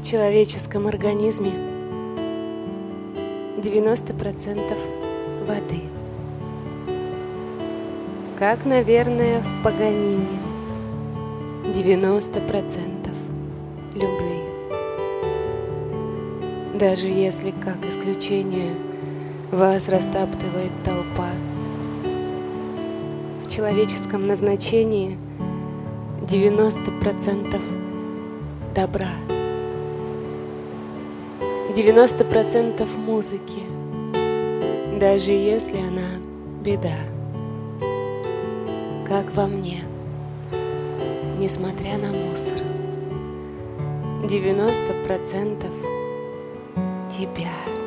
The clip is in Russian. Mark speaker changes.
Speaker 1: В человеческом организме 90% воды. Как, наверное, в Паганине 90% любви. Даже если, как исключение, вас растаптывает толпа. В человеческом назначении 90% добра. 90% музыки, даже если она беда, как во мне, несмотря на мусор. 90% тебя.